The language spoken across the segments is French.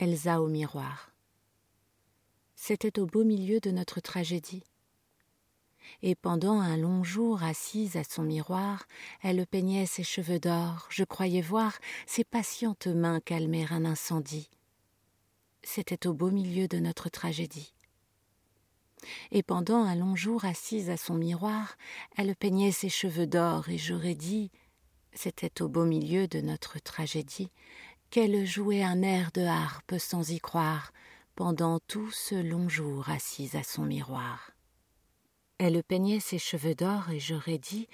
Elsa au miroir. C'était au beau milieu de notre tragédie. Et pendant un long jour assise à son miroir, elle peignait ses cheveux d'or, je croyais voir ses patientes mains calmer un incendie. C'était au beau milieu de notre tragédie. Et pendant un long jour assise à son miroir, elle peignait ses cheveux d'or, et j'aurais dit, c'était au beau milieu de notre tragédie, qu'elle jouait un air de harpe sans y croire, pendant tout ce long jour assise à son miroir. Elle peignait ses cheveux d'or et j'aurais dit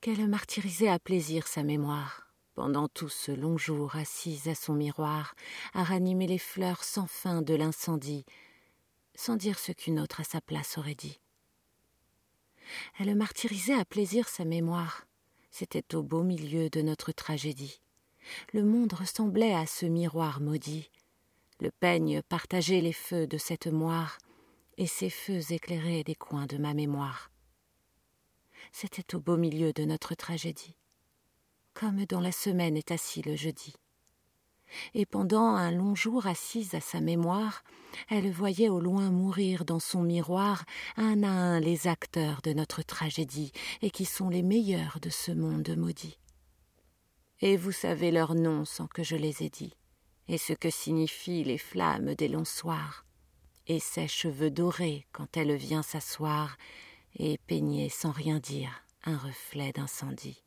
qu'elle martyrisait à plaisir sa mémoire, pendant tout ce long jour assise à son miroir, à ranimer les fleurs sans fin de l'incendie, sans dire ce qu'une autre à sa place aurait dit. Elle martyrisait à plaisir sa mémoire, c'était au beau milieu de notre tragédie le monde ressemblait à ce miroir maudit. Le peigne partageait les feux de cette moire, et ces feux éclairaient des coins de ma mémoire. C'était au beau milieu de notre tragédie, comme dans la semaine est assis le jeudi. Et pendant un long jour assise à sa mémoire, elle voyait au loin mourir dans son miroir un à un les acteurs de notre tragédie, et qui sont les meilleurs de ce monde maudit et vous savez leurs noms sans que je les ai dits, et ce que signifient les flammes des longs soirs, et ses cheveux dorés quand elle vient s'asseoir et peigner sans rien dire un reflet d'incendie.